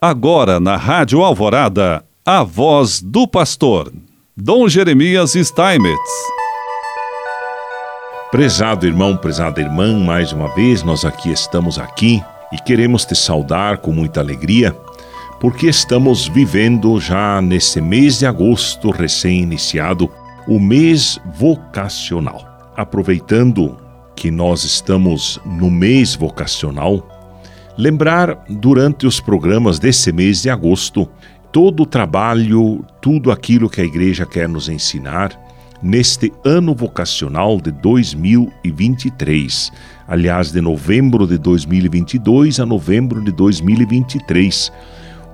Agora na Rádio Alvorada, a voz do pastor, Dom Jeremias Steinmetz. Prezado irmão, prezada irmã, mais uma vez nós aqui estamos aqui e queremos te saudar com muita alegria, porque estamos vivendo já nesse mês de agosto recém-iniciado o mês vocacional. Aproveitando que nós estamos no mês vocacional, lembrar durante os programas desse mês de agosto todo o trabalho, tudo aquilo que a igreja quer nos ensinar neste ano vocacional de 2023. Aliás, de novembro de 2022 a novembro de 2023.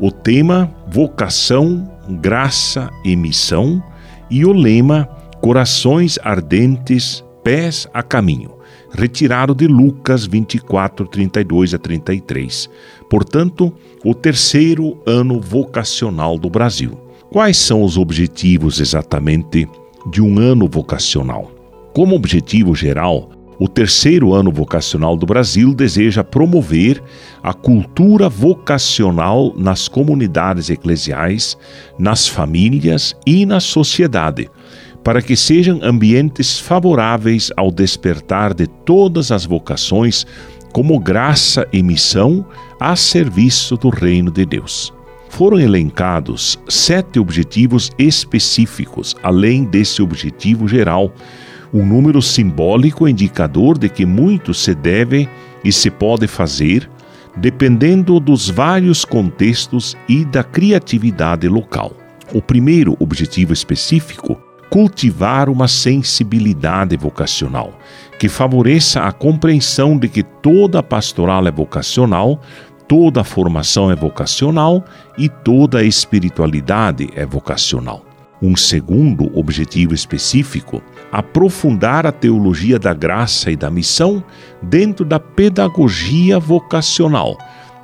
O tema Vocação, Graça e Missão e o lema Corações Ardentes, Pés a Caminho retirado de Lucas 24, 32 a 33. Portanto, o terceiro ano vocacional do Brasil. Quais são os objetivos exatamente de um ano vocacional? Como objetivo geral, o terceiro ano vocacional do Brasil deseja promover a cultura vocacional nas comunidades eclesiais, nas famílias e na sociedade para que sejam ambientes favoráveis ao despertar de todas as vocações como graça e missão a serviço do reino de Deus. Foram elencados sete objetivos específicos, além desse objetivo geral, um número simbólico indicador de que muito se deve e se pode fazer, dependendo dos vários contextos e da criatividade local. O primeiro objetivo específico cultivar uma sensibilidade vocacional que favoreça a compreensão de que toda pastoral é vocacional, toda formação é vocacional e toda espiritualidade é vocacional. Um segundo objetivo específico, aprofundar a teologia da graça e da missão dentro da pedagogia vocacional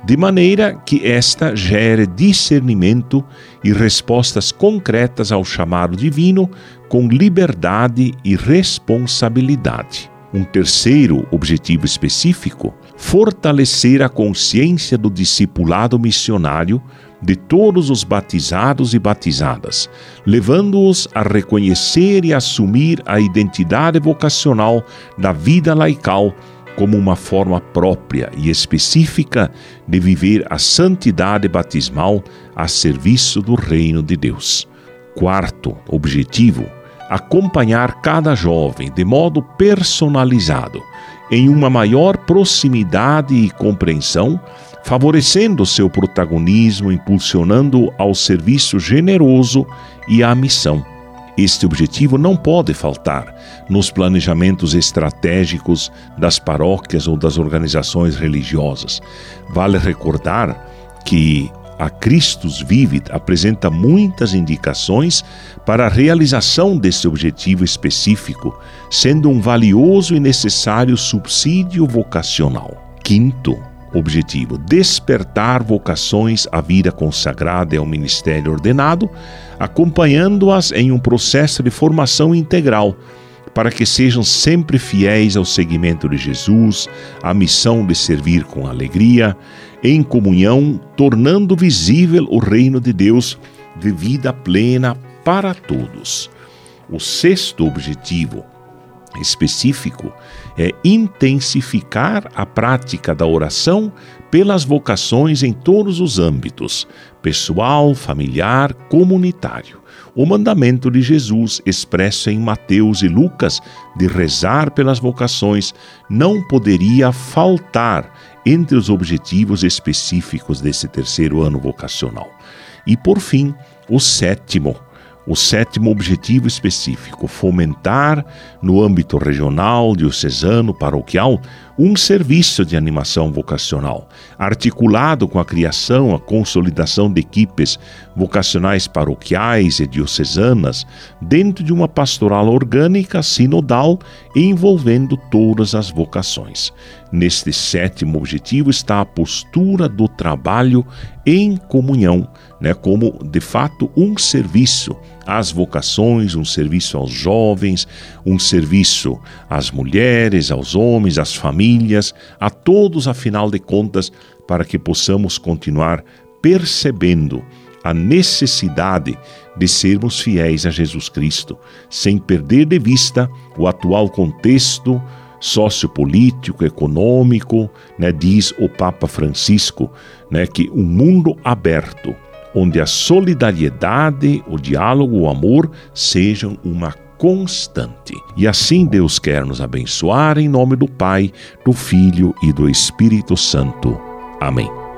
de maneira que esta gere discernimento e respostas concretas ao chamado divino com liberdade e responsabilidade. Um terceiro objetivo específico: fortalecer a consciência do discipulado missionário de todos os batizados e batizadas, levando-os a reconhecer e assumir a identidade vocacional da vida laical como uma forma própria e específica de viver a santidade batismal a serviço do reino de Deus. Quarto objetivo: acompanhar cada jovem de modo personalizado, em uma maior proximidade e compreensão, favorecendo seu protagonismo, impulsionando ao serviço generoso e à missão este objetivo não pode faltar nos planejamentos estratégicos das paróquias ou das organizações religiosas. Vale recordar que a Christus Vivit apresenta muitas indicações para a realização desse objetivo específico, sendo um valioso e necessário subsídio vocacional. Quinto, objetivo: despertar vocações à vida consagrada e ao ministério ordenado, acompanhando-as em um processo de formação integral, para que sejam sempre fiéis ao seguimento de Jesus, à missão de servir com alegria, em comunhão, tornando visível o reino de Deus de vida plena para todos. O sexto objetivo específico é intensificar a prática da oração pelas vocações em todos os âmbitos, pessoal, familiar, comunitário. O mandamento de Jesus, expresso em Mateus e Lucas, de rezar pelas vocações, não poderia faltar entre os objetivos específicos desse terceiro ano vocacional. E, por fim, o sétimo, o sétimo objetivo específico, fomentar, no âmbito regional, diocesano, paroquial, um serviço de animação vocacional, articulado com a criação, a consolidação de equipes vocacionais paroquiais e diocesanas, dentro de uma pastoral orgânica, sinodal, envolvendo todas as vocações. Neste sétimo objetivo está a postura do trabalho em comunhão, né, como de fato um serviço às vocações, um serviço aos jovens, um serviço às mulheres, aos homens, às famílias, a todos, afinal de contas, para que possamos continuar percebendo a necessidade de sermos fiéis a Jesus Cristo, sem perder de vista o atual contexto sociopolítico, econômico, né, diz o Papa Francisco, né, que um mundo aberto, onde a solidariedade, o diálogo, o amor sejam uma constante. E assim Deus quer nos abençoar em nome do Pai, do Filho e do Espírito Santo. Amém.